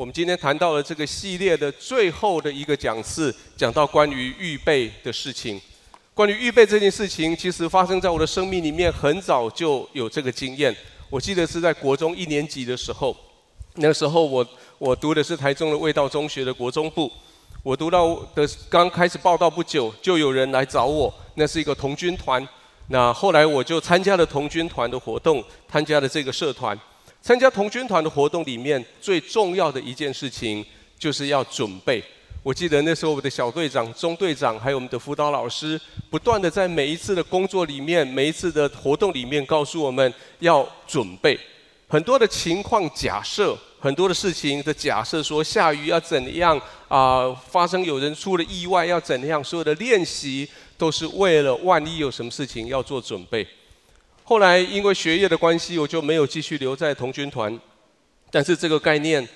我们今天谈到了这个系列的最后的一个讲次，讲到关于预备的事情。关于预备这件事情，其实发生在我的生命里面，很早就有这个经验。我记得是在国中一年级的时候，那时候我我读的是台中的味道中学的国中部。我读到的刚开始报道不久，就有人来找我，那是一个童军团。那后来我就参加了童军团的活动，参加了这个社团。参加童军团的活动里面，最重要的一件事情就是要准备。我记得那时候，我的小队长、中队长，还有我们的辅导老师，不断的在每一次的工作里面、每一次的活动里面，告诉我们要准备。很多的情况假设，很多的事情的假设，说下雨要怎样啊、发生有人出了意外要怎样？所有的练习都是为了万一有什么事情要做准备。后来因为学业的关系，我就没有继续留在童军团。但是这个概念，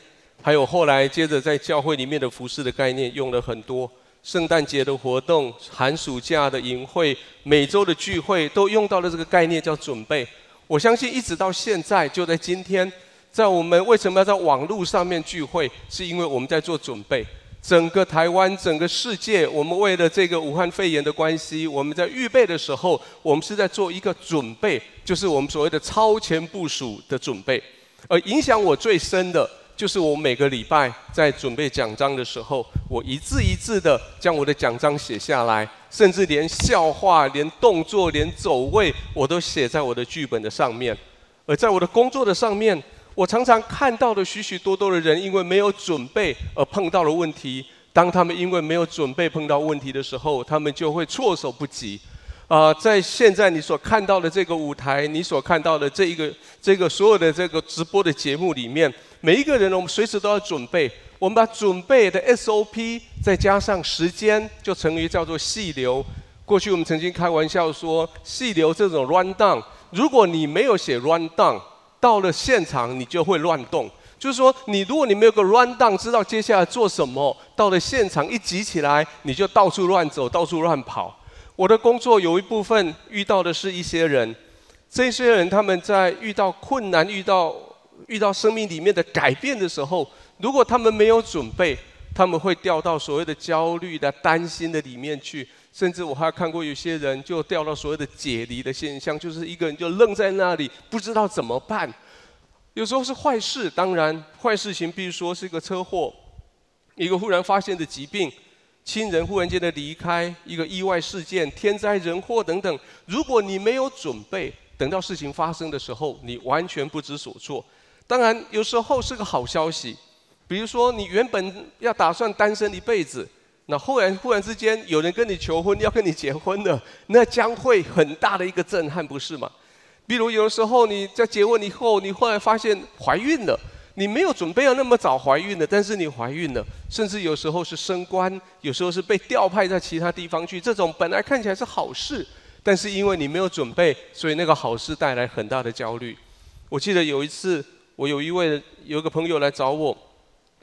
还有后来接着在教会里面的服事的概念，用了很多。圣诞节的活动、寒暑假的营会、每周的聚会，都用到了这个概念，叫准备。我相信一直到现在，就在今天，在我们为什么要在网络上面聚会，是因为我们在做准备。整个台湾，整个世界，我们为了这个武汉肺炎的关系，我们在预备的时候，我们是在做一个准备，就是我们所谓的超前部署的准备。而影响我最深的，就是我每个礼拜在准备讲章的时候，我一字一字的将我的讲章写下来，甚至连笑话、连动作、连走位，我都写在我的剧本的上面。而在我的工作的上面。我常常看到的许许多多的人，因为没有准备而碰到了问题。当他们因为没有准备碰到问题的时候，他们就会措手不及。啊、呃，在现在你所看到的这个舞台，你所看到的这一个这个所有的这个直播的节目里面，每一个人，我们随时都要准备。我们把准备的 SOP 再加上时间，就成为叫做细流。过去我们曾经开玩笑说，细流这种 run down，如果你没有写 run down。到了现场，你就会乱动。就是说，你如果你没有个 run down，知道接下来做什么，到了现场一急起来，你就到处乱走，到处乱跑。我的工作有一部分遇到的是一些人，这些人他们在遇到困难、遇到遇到生命里面的改变的时候，如果他们没有准备，他们会掉到所谓的焦虑的、担心的里面去。甚至我还看过有些人就掉到所谓的解离的现象，就是一个人就愣在那里，不知道怎么办。有时候是坏事，当然坏事情，比如说是一个车祸，一个忽然发现的疾病，亲人忽然间的离开，一个意外事件、天灾人祸等等。如果你没有准备，等到事情发生的时候，你完全不知所措。当然，有时候是个好消息，比如说你原本要打算单身一辈子。那忽然忽然之间有人跟你求婚，要跟你结婚了，那将会很大的一个震撼，不是吗？比如有的时候你在结婚以后，你忽然发现怀孕了，你没有准备要那么早怀孕的，但是你怀孕了，甚至有时候是升官，有时候是被调派在其他地方去，这种本来看起来是好事，但是因为你没有准备，所以那个好事带来很大的焦虑。我记得有一次，我有一位有一个朋友来找我，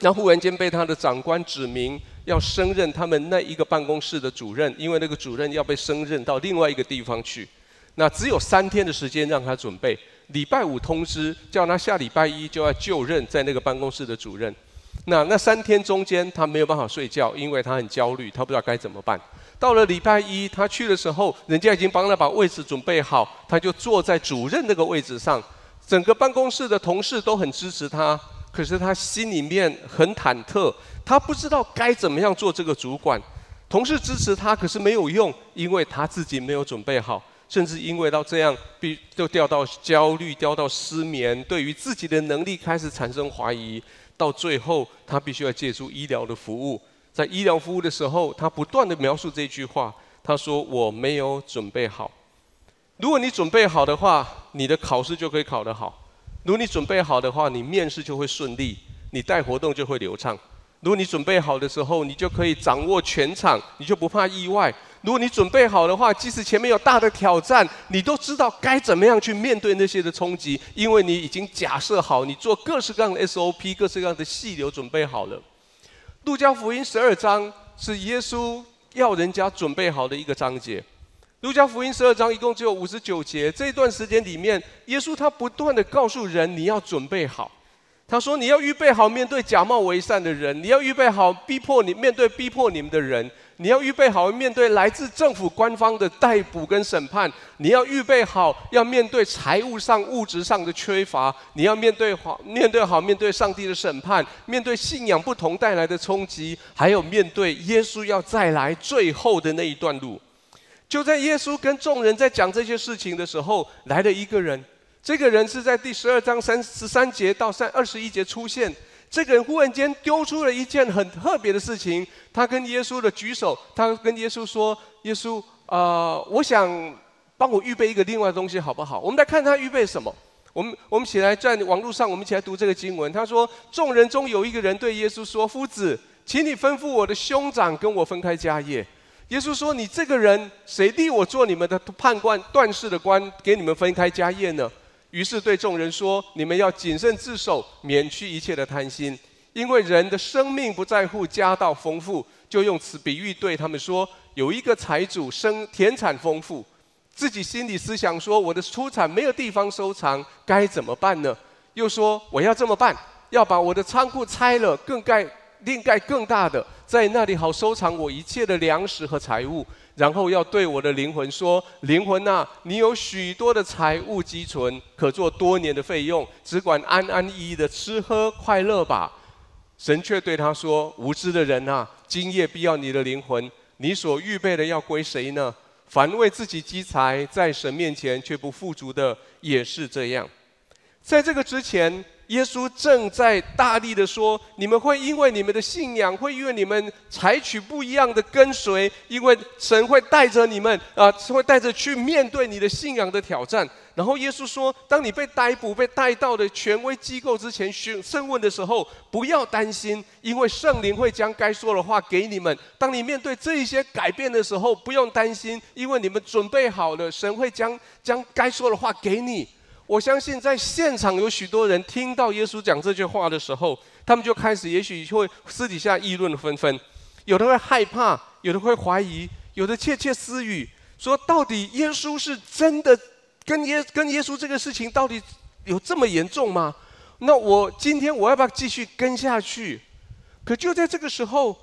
那忽然间被他的长官指名。要升任他们那一个办公室的主任，因为那个主任要被升任到另外一个地方去，那只有三天的时间让他准备。礼拜五通知叫他下礼拜一就要就任在那个办公室的主任。那那三天中间他没有办法睡觉，因为他很焦虑，他不知道该怎么办。到了礼拜一他去的时候，人家已经帮他把位置准备好，他就坐在主任那个位置上。整个办公室的同事都很支持他，可是他心里面很忐忑。他不知道该怎么样做这个主管，同事支持他，可是没有用，因为他自己没有准备好，甚至因为到这样，必就掉到焦虑，掉到失眠，对于自己的能力开始产生怀疑，到最后他必须要借助医疗的服务，在医疗服务的时候，他不断地描述这句话，他说：“我没有准备好。”如果你准备好的话，你的考试就可以考得好；如果你准备好的话，你面试就会顺利，你带活动就会流畅。如果你准备好的时候，你就可以掌握全场，你就不怕意外。如果你准备好的话，即使前面有大的挑战，你都知道该怎么样去面对那些的冲击，因为你已经假设好，你做各式各样的 SOP、各式各样的细流准备好了。路加福音十二章是耶稣要人家准备好的一个章节。路加福音十二章一共只有五十九节，这一段时间里面，耶稣他不断地告诉人，你要准备好。他说：“你要预备好面对假冒为善的人，你要预备好逼迫你面对逼迫你们的人，你要预备好面对来自政府官方的逮捕跟审判，你要预备好要面对财务上物质上的缺乏，你要面对好面对好面对上帝的审判，面对信仰不同带来的冲击，还有面对耶稣要再来最后的那一段路。就在耶稣跟众人在讲这些事情的时候，来了一个人。”这个人是在第十二章三十三节到三二十一节出现。这个人忽然间丢出了一件很特别的事情，他跟耶稣的举手，他跟耶稣说：“耶稣，啊、我想帮我预备一个另外的东西，好不好？”我们来看他预备什么。我们我们起来在网络上，我们一起来读这个经文。他说：“众人中有一个人对耶稣说：‘夫子，请你吩咐我的兄长跟我分开家业。’耶稣说：‘你这个人，谁立我做你们的判官、断事的官，给你们分开家业呢？’”于是对众人说：“你们要谨慎自守，免去一切的贪心，因为人的生命不在乎家道丰富。”就用此比喻对他们说：“有一个财主生田产丰富，自己心里思想说：我的出产没有地方收藏，该怎么办呢？又说：我要这么办，要把我的仓库拆了，更盖另盖更大的，在那里好收藏我一切的粮食和财物。”然后要对我的灵魂说：“灵魂呐，你有许多的财物积存，可做多年的费用，只管安安逸逸的吃喝快乐吧。”神却对他说：“无知的人呐，今夜必要你的灵魂，你所预备的要归谁呢？凡为自己积财，在神面前却不富足的，也是这样。”在这个之前。耶稣正在大力的说：“你们会因为你们的信仰，会因为你们采取不一样的跟随，因为神会带着你们啊，会带着去面对你的信仰的挑战。”然后耶稣说：“当你被逮捕、被带到的权威机构之前询审问的时候，不要担心，因为圣灵会将该说的话给你们。当你面对这一些改变的时候，不用担心，因为你们准备好了，神会将将该说的话给你。”我相信在现场有许多人听到耶稣讲这句话的时候，他们就开始，也许会私底下议论纷纷，有的会害怕，有的会怀疑，有的窃窃私语，说到底耶稣是真的跟耶跟耶稣这个事情到底有这么严重吗？那我今天我要不要继续跟下去？可就在这个时候，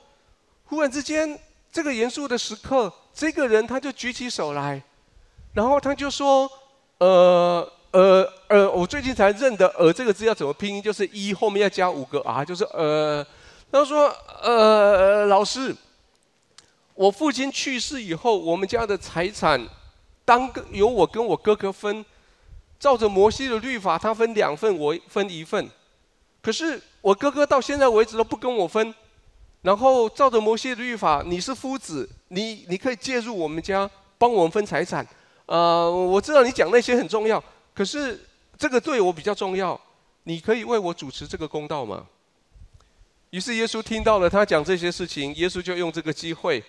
忽然之间，这个严肃的时刻，这个人他就举起手来，然后他就说：“呃。”呃呃，我最近才认得“呃”这个字要怎么拼音，就是一后面要加五个 “r”，就是呃。他说：“呃，老师，我父亲去世以后，我们家的财产当由我跟我哥哥分，照着摩西的律法，他分两份，我分一份。可是我哥哥到现在为止都不跟我分。然后照着摩西的律法，你是夫子，你你可以介入我们家，帮我们分财产。呃，我知道你讲那些很重要。”可是这个对我比较重要，你可以为我主持这个公道吗？于是耶稣听到了他讲这些事情，耶稣就用这个机会，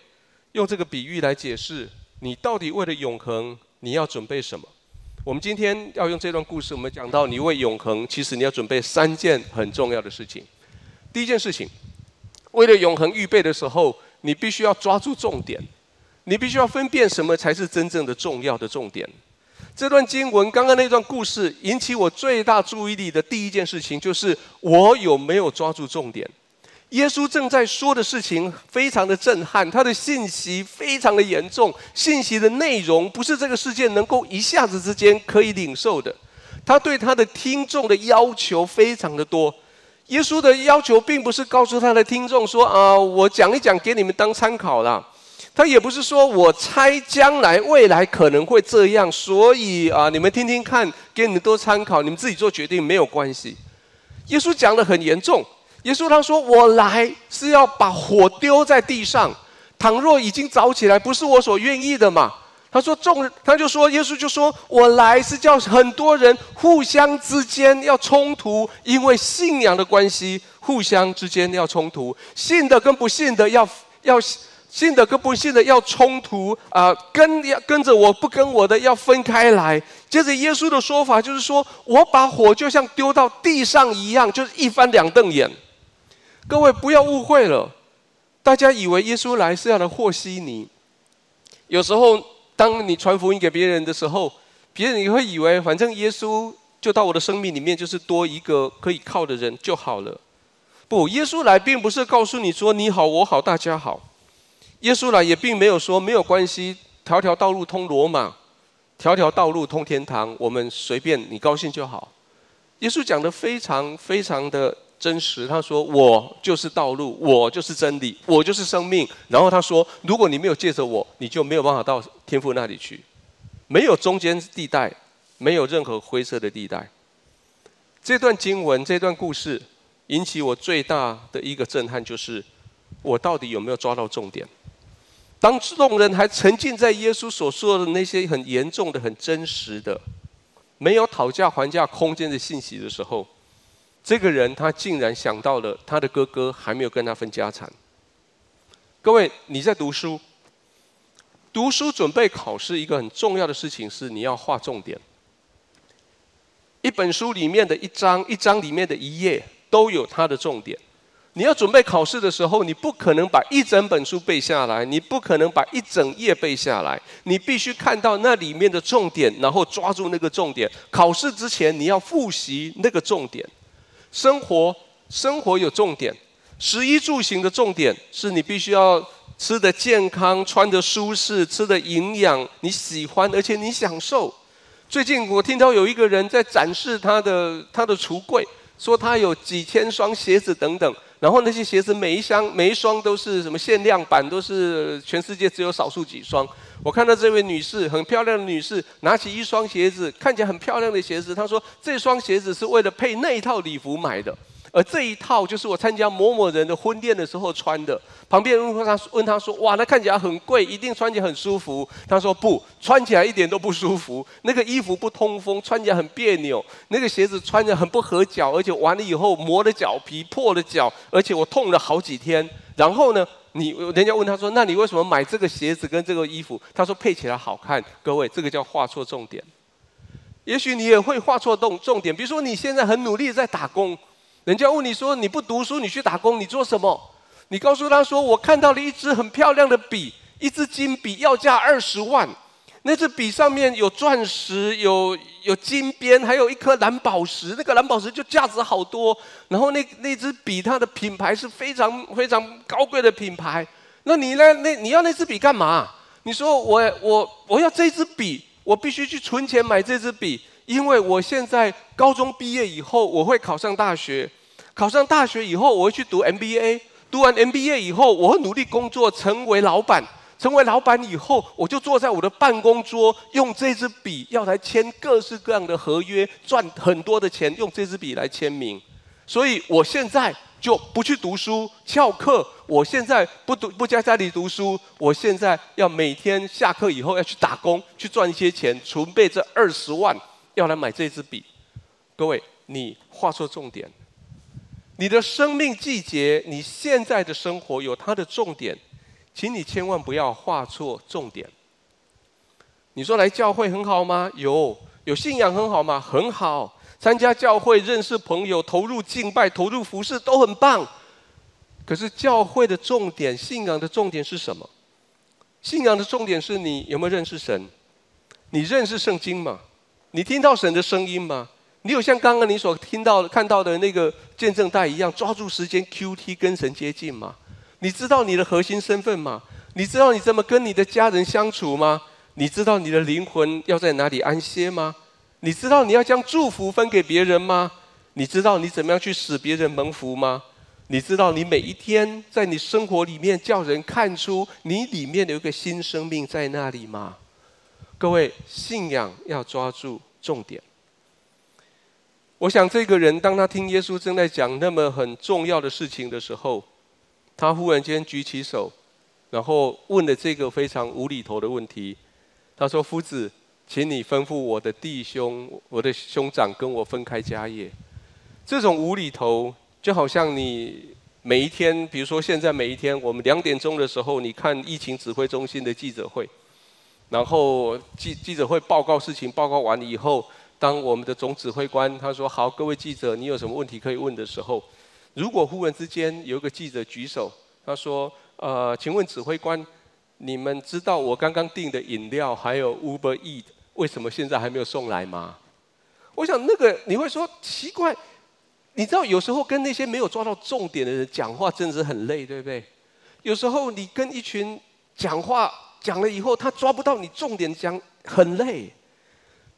用这个比喻来解释：你到底为了永恒，你要准备什么？我们今天要用这段故事，我们讲到你为永恒，其实你要准备三件很重要的事情。第一件事情，为了永恒预备的时候，你必须要抓住重点，你必须要分辨什么才是真正的重要的重点。这段经文，刚刚那段故事引起我最大注意力的第一件事情，就是我有没有抓住重点。耶稣正在说的事情非常的震撼，他的信息非常的严重，信息的内容不是这个世界能够一下子之间可以领受的。他对他的听众的要求非常的多。耶稣的要求并不是告诉他的听众说啊，我讲一讲给你们当参考啦。他也不是说我猜将来未来可能会这样，所以啊，你们听听看，给你们多参考，你们自己做决定没有关系。耶稣讲得很严重，耶稣他说：“我来是要把火丢在地上，倘若已经着起来，不是我所愿意的嘛。”他说：“众人，他就说，耶稣就说我来是叫很多人互相之间要冲突，因为信仰的关系，互相之间要冲突，信的跟不信的要要。”信的跟不信的要冲突啊，跟要跟着我不跟我的要分开来。接着耶稣的说法就是说，我把火就像丢到地上一样，就是一翻两瞪眼。各位不要误会了，大家以为耶稣来是要来和稀泥。有时候当你传福音给别人的时候，别人也会以为反正耶稣就到我的生命里面，就是多一个可以靠的人就好了。不，耶稣来并不是告诉你说你好我好大家好，耶稣来也并没有说没有关系，条条道路通罗马，条条道路通天堂，我们随便你高兴就好。耶稣讲的非常非常的真实，他说我就是道路，我就是真理，我就是生命。然后他说，如果你没有借着我，你就没有办法到天父那里去，没有中间地带。没有任何灰色的地带。这段经文，这段故事，引起我最大的一个震撼，就是我到底有没有抓到重点？当众人还沉浸在耶稣所说的那些很严重的、很真实的、没有讨价还价空间的信息的时候，这个人他竟然想到了他的哥哥还没有跟他分家产。各位，你在读书，读书准备考试，一个很重要的事情是你要画重点。一本书里面的一章，一章里面的一页都有它的重点。你要准备考试的时候，你不可能把一整本书背下来，你不可能把一整页背下来，你必须看到那里面的重点，然后抓住那个重点。考试之前你要复习那个重点。生活，生活有重点，食衣住行的重点是你必须要吃得健康，穿得舒适，吃得营养，你喜欢而且你享受。最近我听到有一个人在展示他的他的橱柜，说他有几千双鞋子等等，然后那些鞋子每一箱每一双都是什么限量版，都是全世界只有少数几双。我看到这位女士很漂亮的女士拿起一双鞋子，看起来很漂亮的鞋子，她说这双鞋子是为了配那一套礼服买的。而这一套就是我参加某某人的婚宴的时候穿的。旁边人问他，问他说：“哇，那看起来很贵，一定穿起来很舒服。”他说：“不，穿起来一点都不舒服。那个衣服不通风，穿起来很别扭。那个鞋子穿着很不合脚，而且完了以后磨了脚皮，破了脚，而且我痛了好几天。然后呢，你人家问他说：‘那你为什么买这个鞋子跟这个衣服？’他说：‘配起来好看。’各位，这个叫画错重点。也许你也会画错重重点，比如说你现在很努力在打工。”人家问你说，你不读书，你去打工，你做什么？你告诉他说，我看到了一支很漂亮的笔，一支金笔，要价二十万。那支笔上面有钻石，有有金边，还有一颗蓝宝石。那个蓝宝石就价值好多。然后那那支笔，它的品牌是非常非常高贵的品牌。那你呢？那你要那支笔干嘛？你说我我我要这支笔，我必须去存钱买这支笔，因为我现在高中毕业以后，我会考上大学。考上大学以后，我会去读 MBA。读完 MBA 以后，我会努力工作，成为老板。成为老板以后，我就坐在我的办公桌，用这支笔要来签各式各样的合约，赚很多的钱，用这支笔来签名。所以我现在就不去读书翘课。我现在不读不在家里读书，我现在要每天下课以后要去打工，去赚一些钱，储备这二十万，要来买这支笔。各位，你画错重点。你的生命季节，你现在的生活有它的重点，请你千万不要画错重点。你说来教会很好吗？有，有信仰很好吗？很好，参加教会、认识朋友、投入敬拜、投入服饰都很棒。可是教会的重点、信仰的重点是什么？信仰的重点是你有没有认识神？你认识圣经吗？你听到神的声音吗？你有像刚刚你所听到、看到的那个见证带一样，抓住时间 QT 跟神接近吗？你知道你的核心身份吗？你知道你怎么跟你的家人相处吗？你知道你的灵魂要在哪里安歇吗？你知道你要将祝福分给别人吗？你知道你怎么样去使别人蒙福吗？你知道你每一天在你生活里面叫人看出你里面有一个新生命在那里吗？各位，信仰要抓住重点。我想，这个人当他听耶稣正在讲那么很重要的事情的时候，他忽然间举起手，然后问了这个非常无厘头的问题。他说：“夫子，请你吩咐我的弟兄、我的兄长跟我分开家业。”这种无厘头，就好像你每一天，比如说现在每一天，我们两点钟的时候，你看疫情指挥中心的记者会，然后记记者会报告事情，报告完了以后。当我们的总指挥官他说：“好，各位记者，你有什么问题可以问的时候，如果忽然之间有一个记者举手，他说：‘呃，请问指挥官，你们知道我刚刚订的饮料还有 Uber Eat 为什么现在还没有送来吗？’我想那个你会说奇怪，你知道有时候跟那些没有抓到重点的人讲话，真的是很累，对不对？有时候你跟一群讲话讲了以后，他抓不到你重点讲，很累。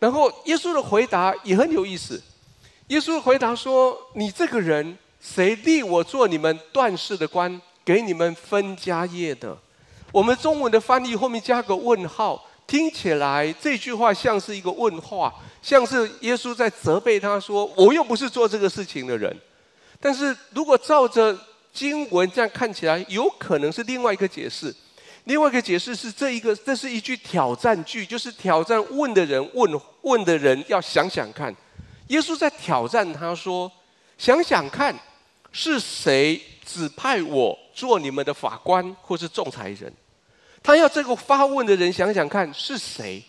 然后耶稣的回答也很有意思，耶稣回答说：“你这个人，谁立我做你们断事的官，给你们分家业的？”我们中文的翻译后面加个问号，听起来这句话像是一个问话，像是耶稣在责备他说：“我又不是做这个事情的人。”但是如果照着经文这样看起来，有可能是另外一个解释。另外一个解释是，这一个这是一句挑战句，就是挑战问的人问问的人要想想看，耶稣在挑战他说：“想想看，是谁指派我做你们的法官或是仲裁人？”他要这个发问的人想想看是谁？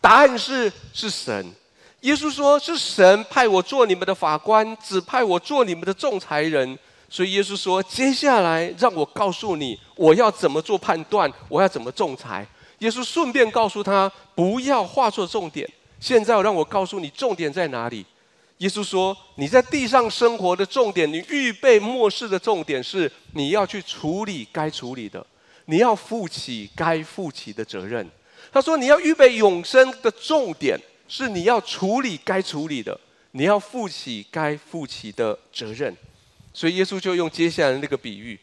答案是是神。耶稣说：“是神派我做你们的法官，指派我做你们的仲裁人。”所以耶稣说：“接下来让我告诉你，我要怎么做判断，我要怎么仲裁。”耶稣顺便告诉他：“不要画错重点。”现在让我告诉你，重点在哪里？耶稣说：“你在地上生活的重点，你预备末世的重点是你要去处理该处理的，你要负起该负起的责任。”他说：“你要预备永生的重点是你要处理该处理的，你要负起该负起的责任。”所以耶稣就用接下来那个比喻，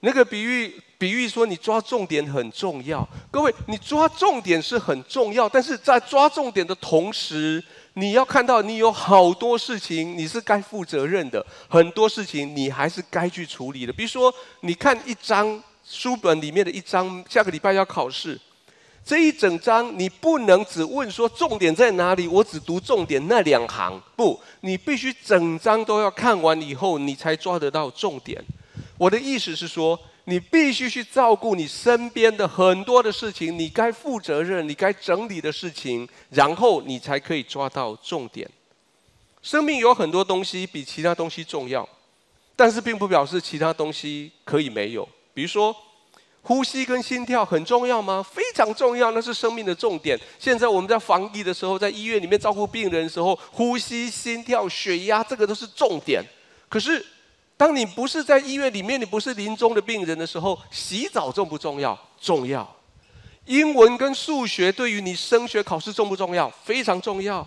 那个比喻比喻说，你抓重点很重要。各位，你抓重点是很重要，但是在抓重点的同时，你要看到你有好多事情你是该负责任的，很多事情你还是该去处理的。比如说，你看一章书本里面的一章，下个礼拜要考试。这一整章，你不能只问说重点在哪里，我只读重点那两行。不，你必须整章都要看完以后，你才抓得到重点。我的意思是说，你必须去照顾你身边的很多的事情，你该负责任、你该整理的事情，然后你才可以抓到重点。生命有很多东西比其他东西重要，但是并不表示其他东西可以没有。比如说。呼吸跟心跳很重要吗？非常重要，那是生命的重点。现在我们在防疫的时候，在医院里面照顾病人的时候，呼吸、心跳、血压，这个都是重点。可是，当你不是在医院里面，你不是临终的病人的时候，洗澡重不重要？重要。英文跟数学对于你升学考试重不重要？非常重要。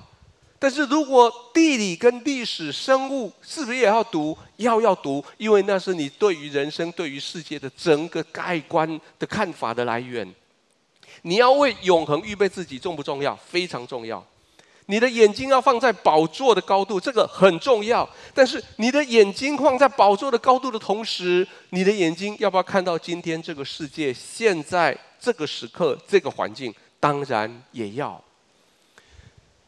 但是如果地理跟历史、生物是不是也要读？要要读，因为那是你对于人生、对于世界的整个盖观的看法的来源。你要为永恒预备自己，重不重要？非常重要。你的眼睛要放在宝座的高度，这个很重要。但是你的眼睛放在宝座的高度的同时，你的眼睛要不要看到今天这个世界、现在这个时刻、这个环境？当然也要。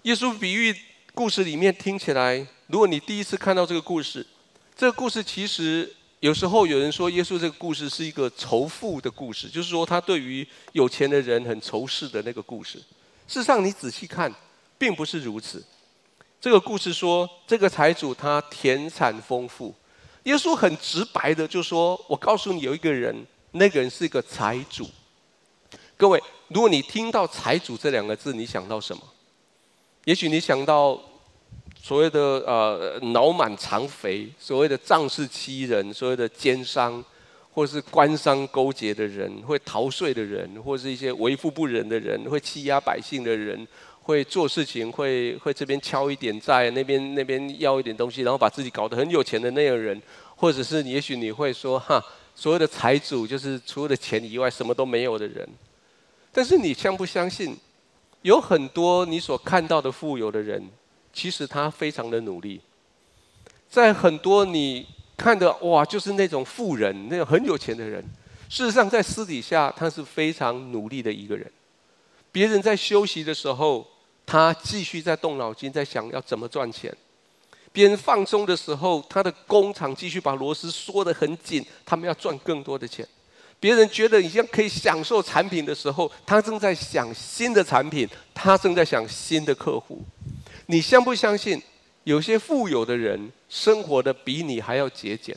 耶稣比喻故事里面听起来，如果你第一次看到这个故事，这个故事其实有时候有人说耶稣这个故事是一个仇富的故事，就是说他对于有钱的人很仇视的那个故事。事实上，你仔细看，并不是如此。这个故事说，这个财主他田产丰富，耶稣很直白的就说：“我告诉你，有一个人，那个人是一个财主。”各位，如果你听到“财主”这两个字，你想到什么？也许你想到所谓的呃脑满肠肥，所谓的仗势欺人，所谓的奸商，或是官商勾结的人，会逃税的人，或是一些为富不仁的人，会欺压百姓的人，会做事情会会这边敲一点债，那边那边要一点东西，然后把自己搞得很有钱的那样人，或者是也许你会说哈，所谓的财主就是除了钱以外什么都没有的人，但是你相不相信？有很多你所看到的富有的人，其实他非常的努力。在很多你看的哇，就是那种富人，那种很有钱的人，事实上在私底下他是非常努力的一个人。别人在休息的时候，他继续在动脑筋，在想要怎么赚钱；别人放松的时候，他的工厂继续把螺丝缩得很紧，他们要赚更多的钱。别人觉得已经可以享受产品的时候，他正在想新的产品，他正在想新的客户。你相不相信？有些富有的人生活的比你还要节俭，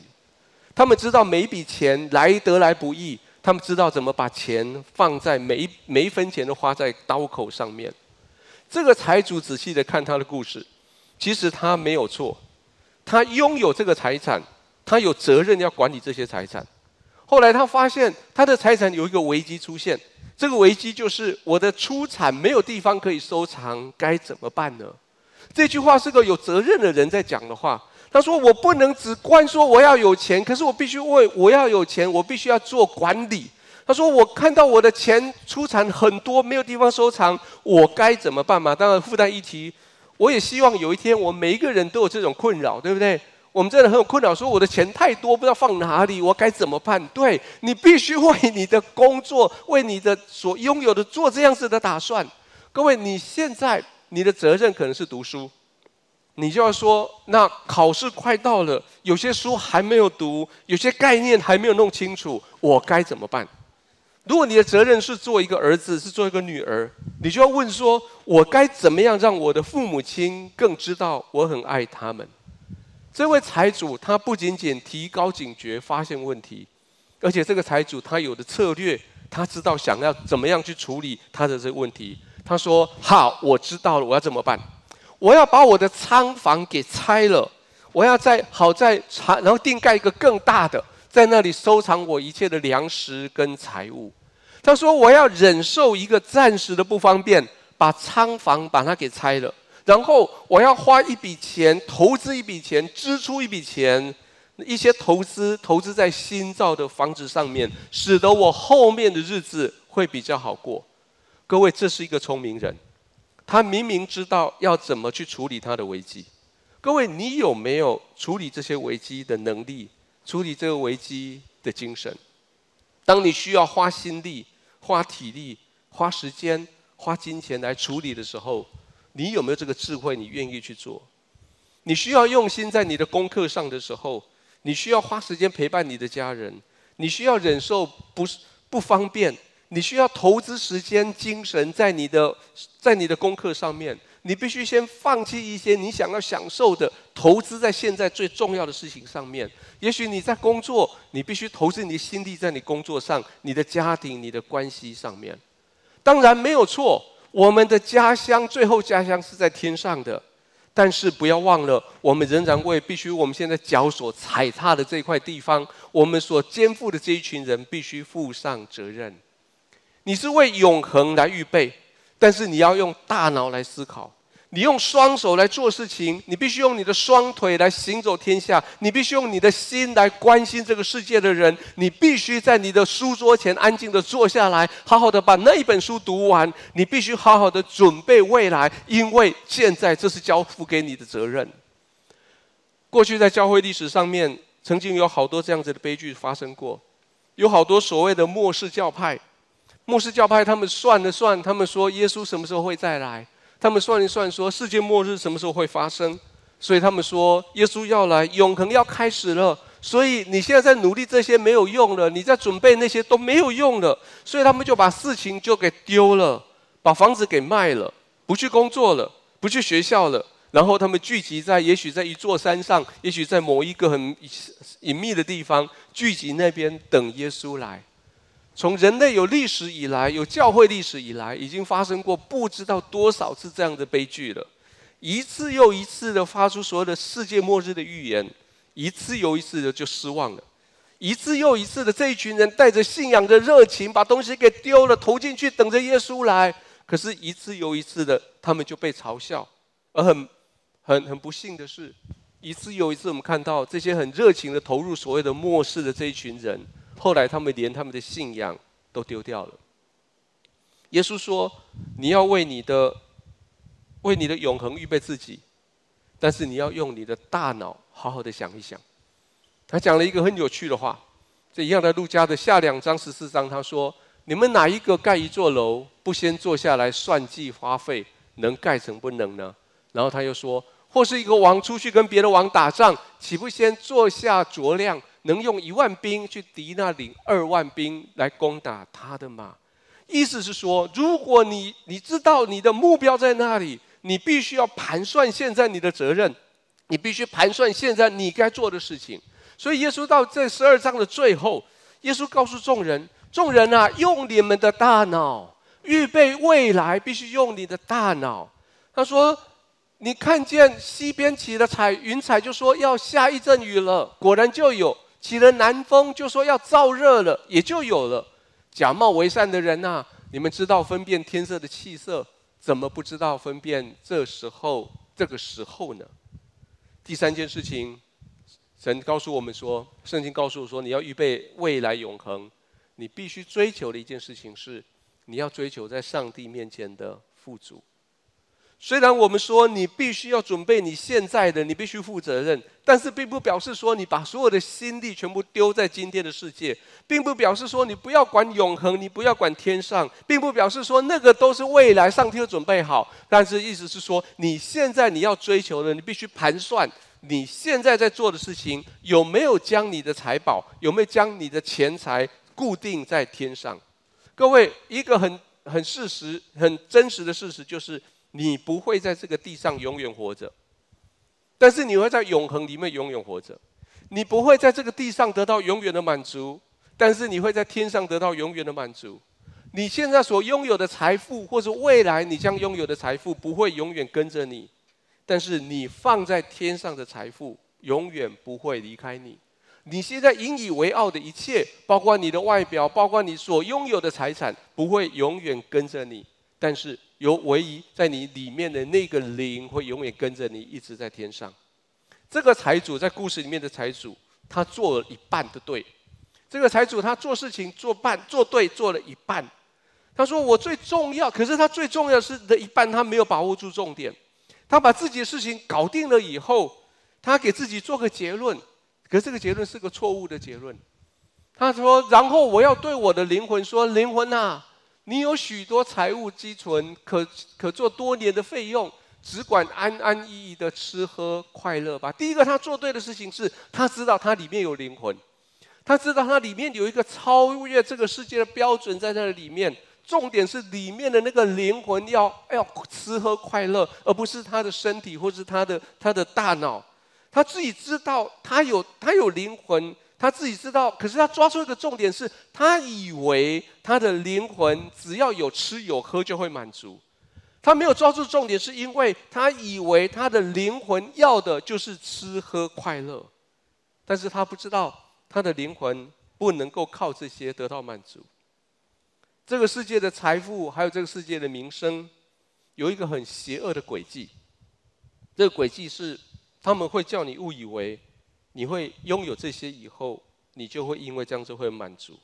他们知道每一笔钱来得来不易，他们知道怎么把钱放在每每一分钱都花在刀口上面。这个财主仔细的看他的故事，其实他没有错，他拥有这个财产，他有责任要管理这些财产。后来他发现他的财产有一个危机出现，这个危机就是我的出产没有地方可以收藏，该怎么办呢？这句话是个有责任的人在讲的话。他说：“我不能只光说我要有钱，可是我必须为我要有钱，我必须要做管理。”他说：“我看到我的钱出产很多，没有地方收藏，我该怎么办嘛？”当然，附带一提，我也希望有一天我每一个人都有这种困扰，对不对？我们真的很有困扰，说我的钱太多，不知道放哪里，我该怎么办？对，你必须为你的工作，为你的所拥有的做这样子的打算。各位，你现在你的责任可能是读书，你就要说，那考试快到了，有些书还没有读，有些概念还没有弄清楚，我该怎么办？如果你的责任是做一个儿子，是做一个女儿，你就要问说，我该怎么样让我的父母亲更知道我很爱他们？这位财主他不仅仅提高警觉，发现问题，而且这个财主他有的策略，他知道想要怎么样去处理他的这个问题。他说：“好，我知道了，我要怎么办？我要把我的仓房给拆了，我要在好在然后另盖一个更大的，在那里收藏我一切的粮食跟财物。”他说：“我要忍受一个暂时的不方便，把仓房把它给拆了。”然后我要花一笔钱，投资一笔钱，支出一笔钱，一些投资投资在新造的房子上面，使得我后面的日子会比较好过。各位，这是一个聪明人，他明明知道要怎么去处理他的危机。各位，你有没有处理这些危机的能力？处理这个危机的精神？当你需要花心力、花体力、花时间、花金钱来处理的时候，你有没有这个智慧？你愿意去做？你需要用心在你的功课上的时候，你需要花时间陪伴你的家人，你需要忍受不不方便，你需要投资时间、精神在你的在你的功课上面。你必须先放弃一些你想要享受的，投资在现在最重要的事情上面。也许你在工作，你必须投资你的心力在你工作上、你的家庭、你的关系上面。当然没有错。我们的家乡，最后家乡是在天上的，但是不要忘了，我们仍然为必须我们现在脚所踩踏的这块地方，我们所肩负的这一群人必须负上责任。你是为永恒来预备，但是你要用大脑来思考。你用双手来做事情，你必须用你的双腿来行走天下。你必须用你的心来关心这个世界的人。你必须在你的书桌前安静地坐下来，好好的把那一本书读完。你必须好好的准备未来，因为现在这是交付给你的责任。过去在教会历史上面，曾经有好多这样子的悲剧发生过，有好多所谓的末世教派。末世教派他们算了算，他们说耶稣什么时候会再来？他们算一算，说世界末日什么时候会发生？所以他们说耶稣要来，永恒要开始了。所以你现在在努力这些没有用了，你在准备那些都没有用了。所以他们就把事情就给丢了，把房子给卖了，不去工作了，不去学校了。然后他们聚集在，也许在一座山上，也许在某一个很隐秘的地方，聚集那边等耶稣来。从人类有历史以来，有教会历史以来，已经发生过不知道多少次这样的悲剧了，一次又一次的发出所有的世界末日的预言，一次又一次的就失望了，一次又一次的这一群人带着信仰的热情，把东西给丢了，投进去等着耶稣来，可是，一次又一次的他们就被嘲笑，而很很很不幸的是，一次又一次我们看到这些很热情的投入所谓的末世的这一群人。后来他们连他们的信仰都丢掉了。耶稣说：“你要为你的为你的永恒预备自己，但是你要用你的大脑好好的想一想。”他讲了一个很有趣的话，这一样的路加的下两章十四章，他说：“你们哪一个盖一座楼，不先坐下来算计花费，能盖成不能呢？”然后他又说：“或是一个王出去跟别的王打仗，岂不先坐下酌量？”能用一万兵去敌那领二万兵来攻打他的吗？意思是说，如果你你知道你的目标在哪里，你必须要盘算现在你的责任，你必须盘算现在你该做的事情。所以耶稣到这十二章的最后，耶稣告诉众人：众人啊，用你们的大脑预备未来，必须用你的大脑。他说：你看见西边起了彩云彩，就说要下一阵雨了，果然就有；起了南风，就说要燥热了，也就有了。假冒为善的人呐、你们知道分辨天色的气色，怎么不知道分辨这时候这个时候呢？第三件事情，神告诉我们说，圣经告诉我说，你要预备未来永恒，你必须追求的一件事情是，你要追求在上帝面前的富足。虽然我们说你必须要准备你现在的，你必须负责任，但是并不表示说你把所有的心力全部丢在今天的世界，并不表示说你不要管永恒，你不要管天上，并不表示说那个都是未来上天都准备好。但是意思是说，你现在你要追求的，你必须盘算你现在在做的事情有没有将你的财宝，有没有将你的钱财固定在天上。各位，一个很很事实、很真实的事实就是。你不会在这个地上永远活着，但是你会在永恒里面永远活着。你不会在这个地上得到永远的满足，但是你会在天上得到永远的满足。你现在所拥有的财富，或者未来你将拥有的财富，不会永远跟着你，但是你放在天上的财富，永远不会离开你。你现在引以为傲的一切，包括你的外表，包括你所拥有的财产，不会永远跟着你，但是。有唯一在你里面的那个灵会永远跟着你，一直在天上。这个财主在故事里面的财主，他做了一半的对。这个财主他做事情做半做对做了一半。他说我最重要，可是他最重要是的一半，他没有把握住重点。他把自己的事情搞定了以后，他给自己做个结论，可是这个结论是个错误的结论。他说，然后我要对我的灵魂说，灵魂啊。你有许多财物积存，可可做多年的费用，只管安安逸逸的吃喝快乐吧。第一个，他做对的事情是，他知道他里面有灵魂，他知道他里面有一个超越这个世界的标准在那里面。重点是里面的那个灵魂要要吃喝快乐，而不是他的身体或是他的他的大脑。他自己知道他有他有灵魂。他自己知道，可是他抓住一个重点是，他以为他的灵魂只要有吃有喝就会满足。他没有抓住重点，是因为他以为他的灵魂要的就是吃喝快乐，但是他不知道他的灵魂不能够靠这些得到满足。这个世界的财富，还有这个世界的名声，有一个很邪恶的诡计。这个诡计是，他们会叫你误以为。你会拥有这些以后，你就会因为这样就会满足。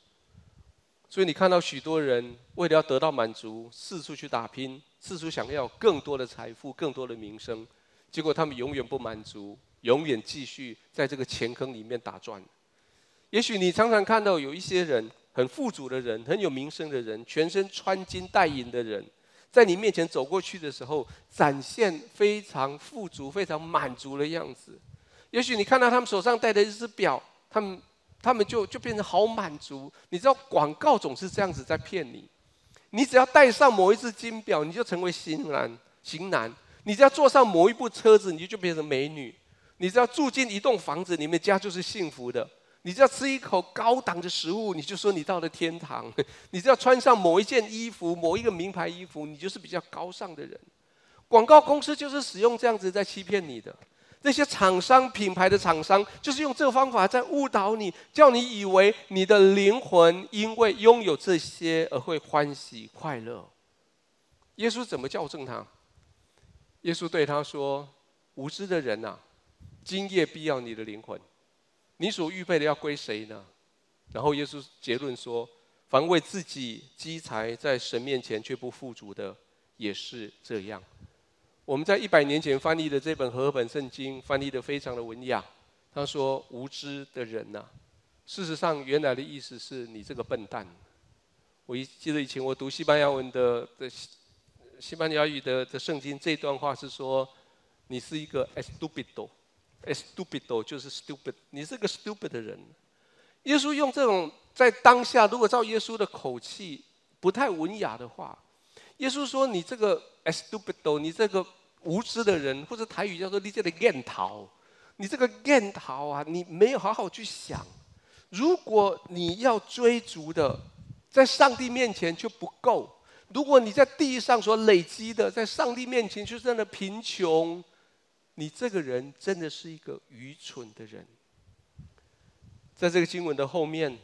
所以你看到许多人为了要得到满足，四处去打拼，四处想要更多的财富、更多的名声，结果他们永远不满足，永远继续在这个钱坑里面打转。也许你常常看到有一些人很富足的人、很有名声的人、全身穿金戴银的人，在你面前走过去的时候，展现非常富足、非常满足的样子。也许你看到他们手上戴的一只表，他们他们就就变成好满足。你知道广告总是这样子在骗你，你只要戴上某一只金表，你就成为型男型男；你只要坐上某一部车子，你就就变成美女；你只要住进一栋房子，你们家就是幸福的；你只要吃一口高档的食物，你就说你到了天堂；你只要穿上某一件衣服、某一个名牌衣服，你就是比较高尚的人。广告公司就是使用这样子在欺骗你的。那些厂商品牌的厂商，就是用这个方法在误导你，叫你以为你的灵魂因为拥有这些而会欢喜快乐。耶稣怎么校正他？耶稣对他说：“无知的人呐，今夜必要你的灵魂，你所预备的要归谁呢？”然后耶稣结论说：“凡为自己积财在神面前却不富足的，也是这样。”我们在一百年前翻译的这本和合本圣经，翻译的非常的文雅。他说：“无知的人呐、事实上原来的意思是你这个笨蛋。”我一记得以前我读西班牙文的的西班牙语的的圣经，这段话是说：“你是一个 estupido，estupido 就是 stupid，你是个 stupid 的人。”耶稣用这种在当下，如果照耶稣的口气不太文雅的话，耶稣说：“你这个 stupido，你这个。”无知的人，或者台语叫做“你这个贱头”，你这个贱头啊，你没有好好去想。如果你要追逐的，在上帝面前就不够，如果你在地上所累积的，在上帝面前就是这样的贫穷，你这个人真的是一个愚蠢的人。在这个经文的后面，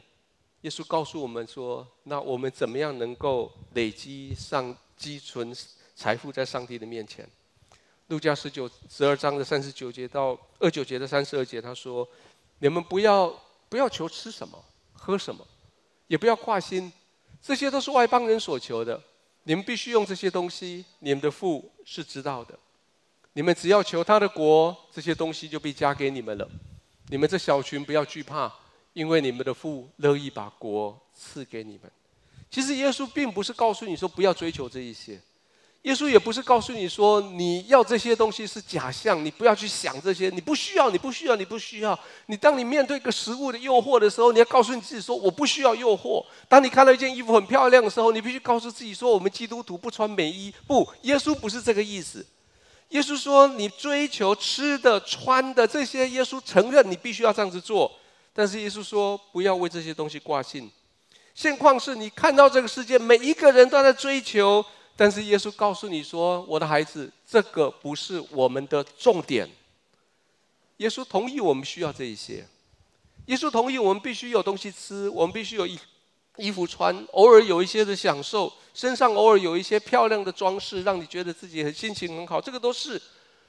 耶稣告诉我们说：“那我们怎么样能够累积上积存财富在上帝的面前？”路加十九十二章的三十九节到二九节的三十二节，他说：“你们不要不要求吃什么，喝什么，也不要挂心，这些都是外邦人所求的。你们必须用这些东西，你们的父是知道的。你们只要求他的国，这些东西就被加给你们了。你们这小群不要惧怕，因为你们的父乐意把国赐给你们。其实耶稣并不是告诉你说不要追求这一些。”耶稣也不是告诉你说，你要这些东西是假象，你不要去想这些，你不需要，你不需要，你不需要。你当你面对一个食物的诱惑的时候，你要告诉你自己说，我不需要诱惑。当你看到一件衣服很漂亮的时候，你必须告诉自己说，我们基督徒不穿美衣。不，耶稣不是这个意思。耶稣说，你追求吃的、穿的这些，耶稣承认你必须要这样子做。但是耶稣说，不要为这些东西挂心。现况是你看到这个世界，每一个人都在追求。但是耶稣告诉你说：“我的孩子，这个不是我们的重点。”耶稣同意我们需要这一些，耶稣同意我们必须有东西吃，我们必须有衣衣服穿，偶尔有一些的享受，身上偶尔有一些漂亮的装饰，让你觉得自己很心情很好。这个都是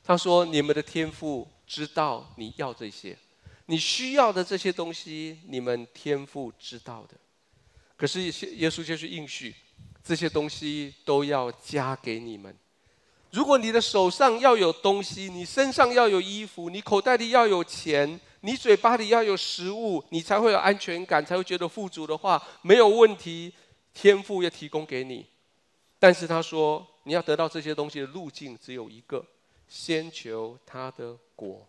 他说：“你们的天赋知道你要这些，你需要的这些东西，你们天父知道的。”可是耶稣就是应许。这些东西都要加给你们。如果你的手上要有东西，你身上要有衣服，你口袋里要有钱，你嘴巴里要有食物，你才会有安全感，才会觉得富足的话，没有问题。天赋要提供给你，但是他说，你要得到这些东西的路径只有一个：先求他的国。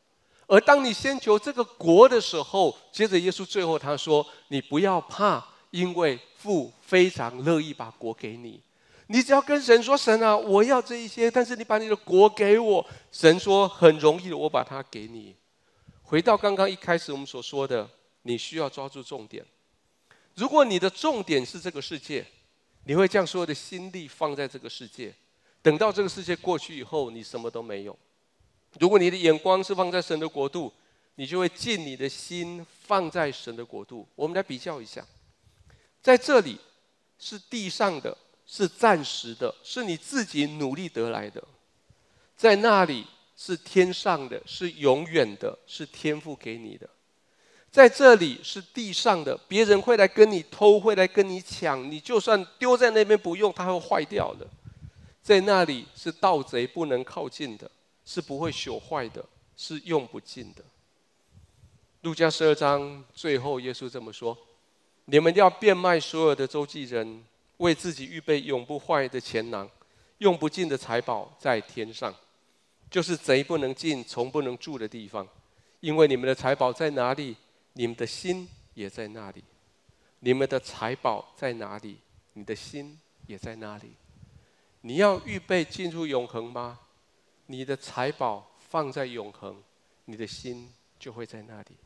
而当你先求这个国的时候，接着耶稣最后他说：“你不要怕，因为。”父非常乐意把国给你，你只要跟神说：“神啊，我要这一些，但是你把你的国给我。”神说：“很容易的，我把它给你。”回到刚刚一开始我们所说的，你需要抓住重点。如果你的重点是这个世界，你会将所有的心力放在这个世界，等到这个世界过去以后，你什么都没有。如果你的眼光是放在神的国度，你就会尽你的心放在神的国度。我们来比较一下。在这里是地上的，是暂时的，是你自己努力得来的；在那里是天上的，是永远的，是天父给你的。在这里是地上的，别人会来跟你偷，会来跟你抢，你就算丢在那边不用，它会坏掉的。在那里是盗贼不能靠近的，是不会朽坏的，是用不尽的。路加十二章最后，耶稣这么说。你们要变卖所有的周济人，为自己预备永不坏的钱囊，用不尽的财宝在天上，就是贼不能进、虫不能住的地方。因为你们的财宝在哪里，你们的心也在那里。你们的财宝在哪里，你的心也在那里。你要预备进入永恒吗？你的财宝放在永恒，你的心就会在那里。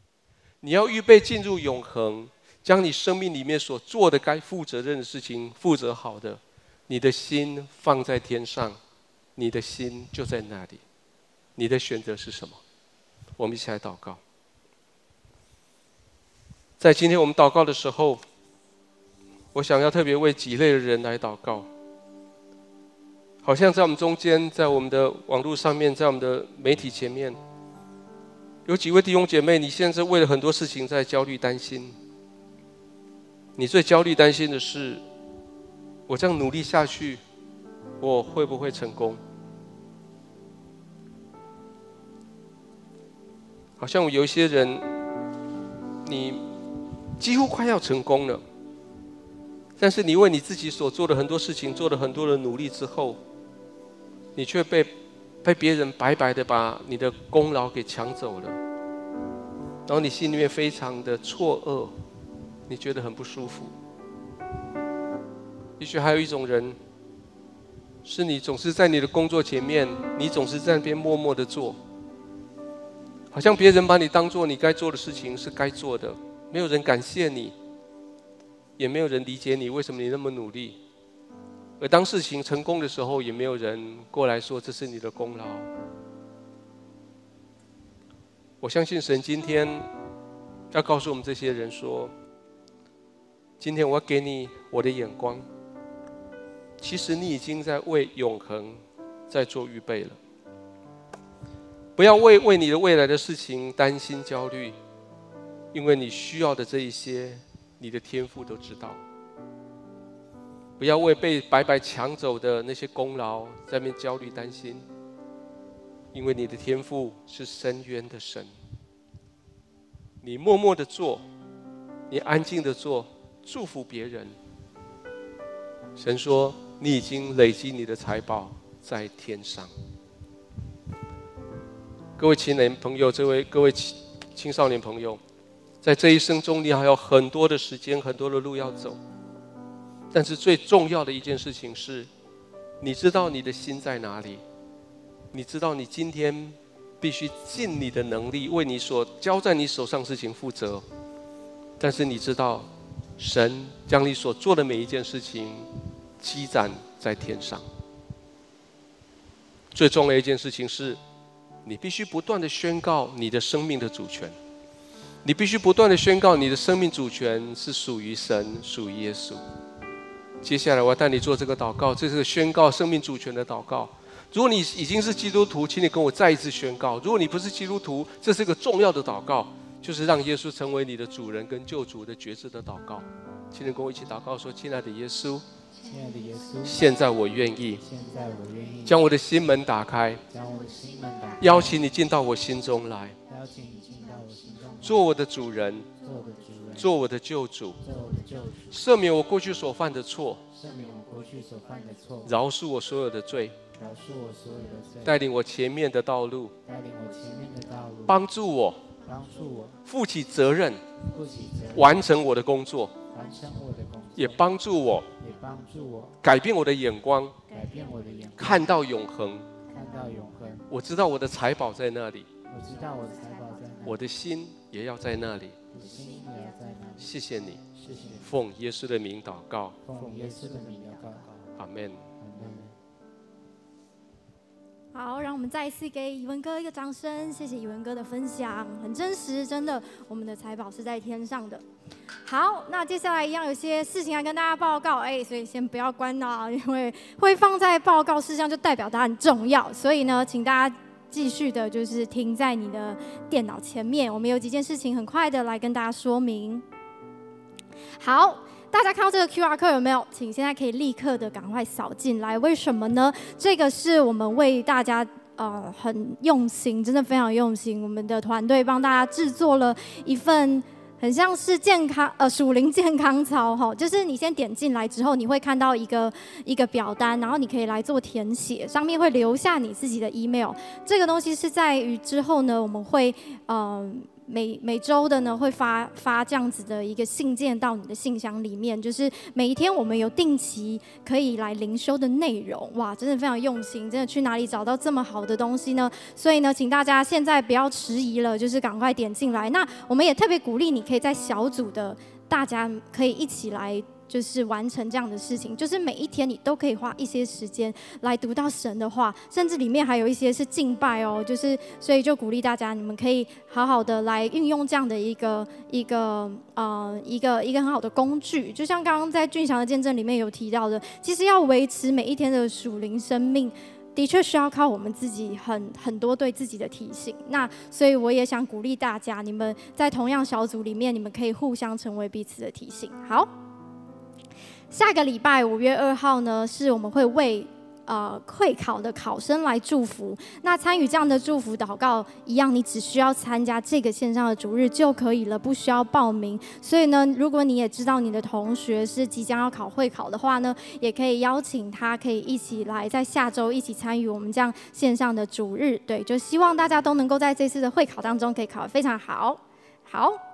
你要预备进入永恒。将你生命里面所做的该负责任的事情负责好的，你的心放在天上，你的心就在那里。你的选择是什么？我们一起来祷告。在今天我们祷告的时候，我想要特别为几类的人来祷告。好像在我们中间，在我们的网络上面，在我们的媒体前面，有几位弟兄姐妹，你现在为了很多事情在焦虑担心。你最焦虑、担心的是，我这样努力下去，我会不会成功？好像有一些人，你几乎快要成功了，但是你为你自己所做的很多事情做了很多的努力之后，你却被被别人白白的把你的功劳给抢走了，然后你心里面非常的错愕。你觉得很不舒服。也许还有一种人，是你总是在你的工作前面，你总是在那边默默的做，好像别人把你当做你该做的事情是该做的，没有人感谢你，也没有人理解你为什么你那么努力。而当事情成功的时候，也没有人过来说这是你的功劳。我相信神今天要告诉我们这些人说：今天我要给你我的眼光。其实你已经在为永恒在做预备了。不要为为你的未来的事情担心焦虑，因为你需要的这一些，你的天赋都知道。不要为被白白抢走的那些功劳在那焦虑担心。因为你的天赋是深渊的神，你默默的做，你安静的做，祝福别人。神说，你已经累积你的财宝在天上。各位青年朋友，这位各位青青少年朋友，在这一生中，你还有很多的时间，很多的路要走。但是最重要的一件事情是，你知道你的心在哪里。你知道，你今天必须尽你的能力为你所交在你手上事情负责。但是你知道，神将你所做的每一件事情积攒在天上。最重要的一件事情是，你必须不断的宣告你的生命的主权。你必须不断的宣告你的生命主权是属于神，属于耶稣。接下来我要带你做这个祷告，这是宣告生命主权的祷告。如果你已经是基督徒，请你跟我再一次宣告；如果你不是基督徒，这是一个重要的祷告，就是让耶稣成为你的主人跟救主的角色的祷告。请你跟我一起祷告说：“亲爱的耶稣，亲爱的耶稣，现在我愿意，现在我愿意将我的心门打开，将我的心门打开，邀请你进到我心中来，邀请你进到我心中来，做我的主人，做我的主人，做我的救主，赦免我过去所犯的错，饶恕我所有的罪。”带领我前面的道路，帮助我，负起责任，完成我的工作，也帮助我，改变我的眼光，看到永恒。我知道我的财宝在那里，我知道我的财宝在里，我的心也要在那里。谢谢你，谢谢你，奉耶稣的名祷告，奉耶稣的名祷告，阿门。好，让我们再一次给以文哥一个掌声，谢谢以文哥的分享，很真实，真的，我们的财宝是在天上的。好，那接下来一样有些事情要跟大家报告，哎，所以先不要关了，因为会放在报告事项，就代表它很重要，所以呢，请大家继续的，就是停在你的电脑前面，我们有几件事情很快的来跟大家说明。好。大家看到这个 QR code 有没有？请现在可以立刻的赶快扫进来。为什么呢？这个是我们为大家呃很用心，真的非常用心。我们的团队帮大家制作了一份很像是健康呃属灵健康操哈，就是你先点进来之后，你会看到一个一个表单，然后你可以来做填写，上面会留下你自己的 email。这个东西是在于之后呢，我们会嗯。每每周的呢，会发发这样子的一个信件到你的信箱里面，就是每一天我们有定期可以来灵修的内容，哇，真的非常用心，真的去哪里找到这么好的东西呢？所以呢，请大家现在不要迟疑了，就是赶快点进来。那我们也特别鼓励你可以在小组的，大家可以一起来。就是完成这样的事情，就是每一天你都可以花一些时间来读到神的话，甚至里面还有一些是敬拜哦。就是所以就鼓励大家，你们可以好好的来运用这样的一个一个呃一个一个很好的工具。就像刚刚在俊祥的见证里面有提到的，其实要维持每一天的属灵生命，的确需要靠我们自己很很多对自己的提醒。那所以我也想鼓励大家，你们在同样小组里面，你们可以互相成为彼此的提醒。好。下个礼拜五月二号呢，是我们会为呃会考的考生来祝福。那参与这样的祝福祷告一样，你只需要参加这个线上的主日就可以了，不需要报名。所以呢，如果你也知道你的同学是即将要考会考的话呢，也可以邀请他，可以一起来在下周一起参与我们这样线上的主日。对，就希望大家都能够在这次的会考当中可以考得非常好。好。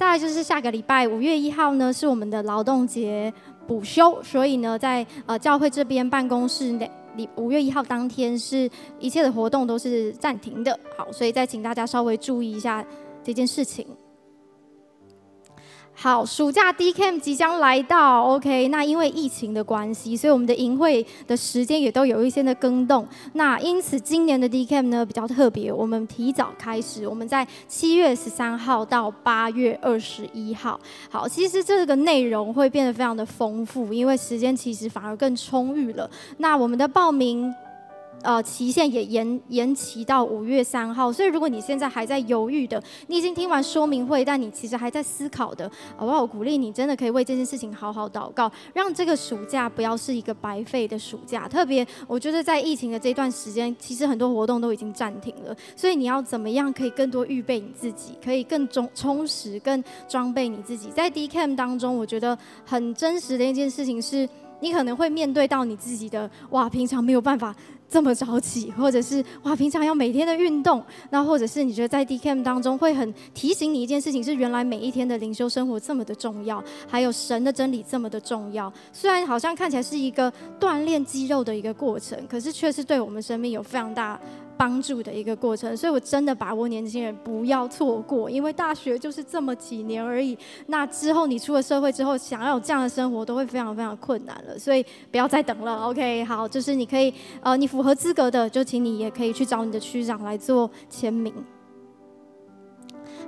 再来就是下个礼拜五月一号呢，是我们的劳动节补休，所以呢，在呃教会这边办公室内，五月一号当天是一切的活动都是暂停的。好，所以再请大家稍微注意一下这件事情。好，暑假 D Camp 即将来到，OK。那因为疫情的关系，所以我们的营会的时间也都有一些的更动。那因此今年的 D Camp 呢比较特别，我们提早开始，我们在七月十三号到八月二十一号。好，其实这个内容会变得非常的丰富，因为时间其实反而更充裕了。那我们的报名。呃，期限也延延期到五月三号，所以如果你现在还在犹豫的，你已经听完说明会，但你其实还在思考的，好不好？我鼓励你，真的可以为这件事情好好祷告，让这个暑假不要是一个白费的暑假。特别，我觉得在疫情的这段时间，其实很多活动都已经暂停了，所以你要怎么样可以更多预备你自己，可以更充充实、更装备你自己。在 DCAM 当中，我觉得很真实的一件事情是，你可能会面对到你自己的，哇，平常没有办法。这么早起，或者是哇，平常要每天的运动，那或者是你觉得在 D K M 当中会很提醒你一件事情，是原来每一天的灵修生活这么的重要，还有神的真理这么的重要。虽然好像看起来是一个锻炼肌肉的一个过程，可是却是对我们生命有非常大帮助的一个过程，所以我真的把握年轻人不要错过，因为大学就是这么几年而已。那之后你出了社会之后，想要有这样的生活都会非常非常困难了，所以不要再等了。OK，好，就是你可以，呃，你符合资格的，就请你也可以去找你的区长来做签名。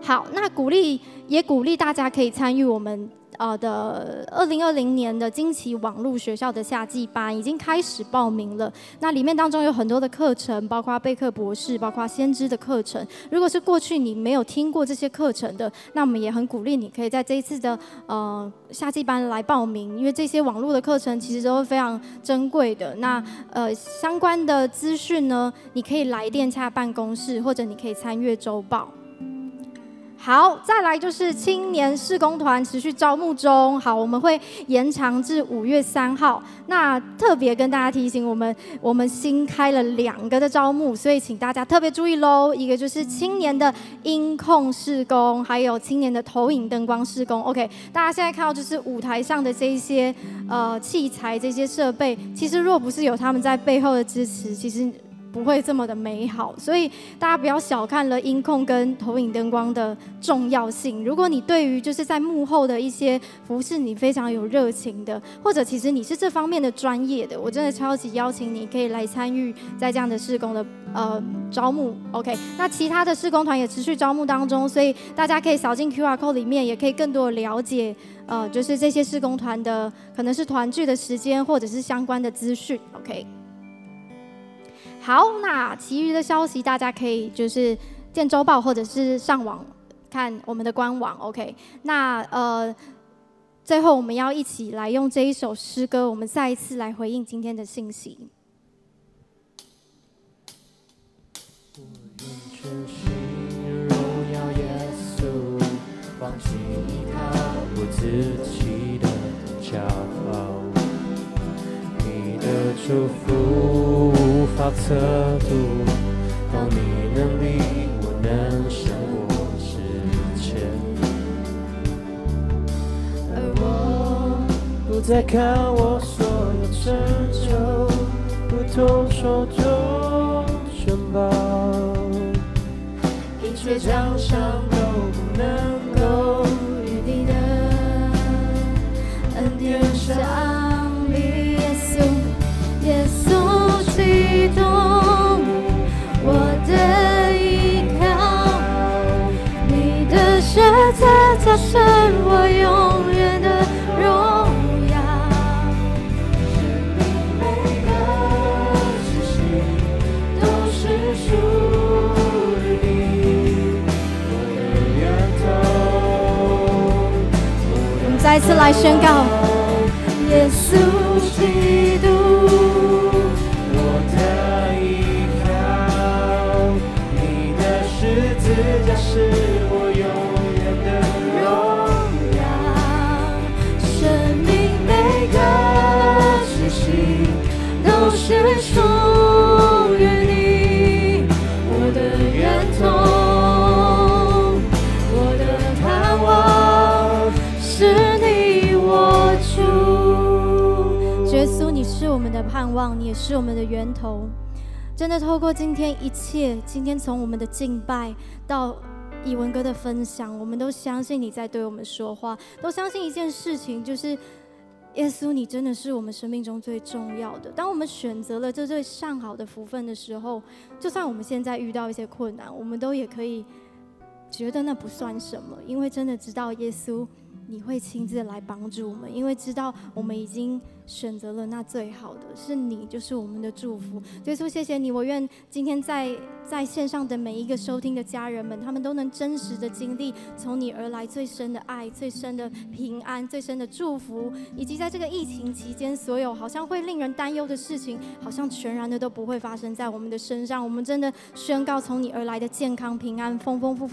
好，那鼓励也鼓励大家可以参与我们。呃的二零二零年的惊奇网络学校的夏季班已经开始报名了。那里面当中有很多的课程，包括贝克博士，包括先知的课程。如果是过去你没有听过这些课程的，那我们也很鼓励你可以在这一次的呃夏季班来报名，因为这些网络的课程其实都是非常珍贵的。那呃相关的资讯呢，你可以来电洽办公室，或者你可以参阅周报。好，再来就是青年施工团持续招募中。好，我们会延长至五月三号。那特别跟大家提醒，我们我们新开了两个的招募，所以请大家特别注意喽。一个就是青年的音控施工，还有青年的投影灯光施工。OK，大家现在看到就是舞台上的这一些呃器材、这些设备，其实若不是有他们在背后的支持，其实。不会这么的美好，所以大家不要小看了音控跟投影灯光的重要性。如果你对于就是在幕后的一些服侍你非常有热情的，或者其实你是这方面的专业的，我真的超级邀请你可以来参与在这样的事工的呃招募。OK，那其他的事工团也持续招募当中，所以大家可以扫进 QR code 里面，也可以更多的了解呃就是这些事工团的可能是团聚的时间或者是相关的资讯。OK。好，那其余的消息大家可以就是见周报或者是上网看我们的官网。OK，那呃，最后我们要一起来用这一首诗歌，我们再一次来回应今天的信息。我愿全心荣耀耶稣，忘记依靠我自己的骄傲，你的祝福。无法测度，靠你能力，我能胜过之前。而我不再看我所有成就，如同手中珍宝，一切奖赏都不能够与你的恩典相。再次来宣告，耶稣基督，盼望是你，我主。耶稣，你是我们的盼望，你也是我们的源头。真的，透过今天一切，今天从我们的敬拜到以文哥的分享，我们都相信你在对我们说话，都相信一件事情，就是耶稣，你真的是我们生命中最重要的。当我们选择了这最上好的福分的时候，就算我们现在遇到一些困难，我们都也可以觉得那不算什么，因为真的知道耶稣。你会亲自来帮助我们，因为知道我们已经选择了那最好的，是你，就是我们的祝福。耶稣，谢谢你，我愿今天在在线上的每一个收听的家人们，他们都能真实的经历从你而来最深的爱、最深的平安、最深的祝福，以及在这个疫情期间，所有好像会令人担忧的事情，好像全然的都不会发生在我们的身上。我们真的宣告从你而来的健康、平安、丰丰富富。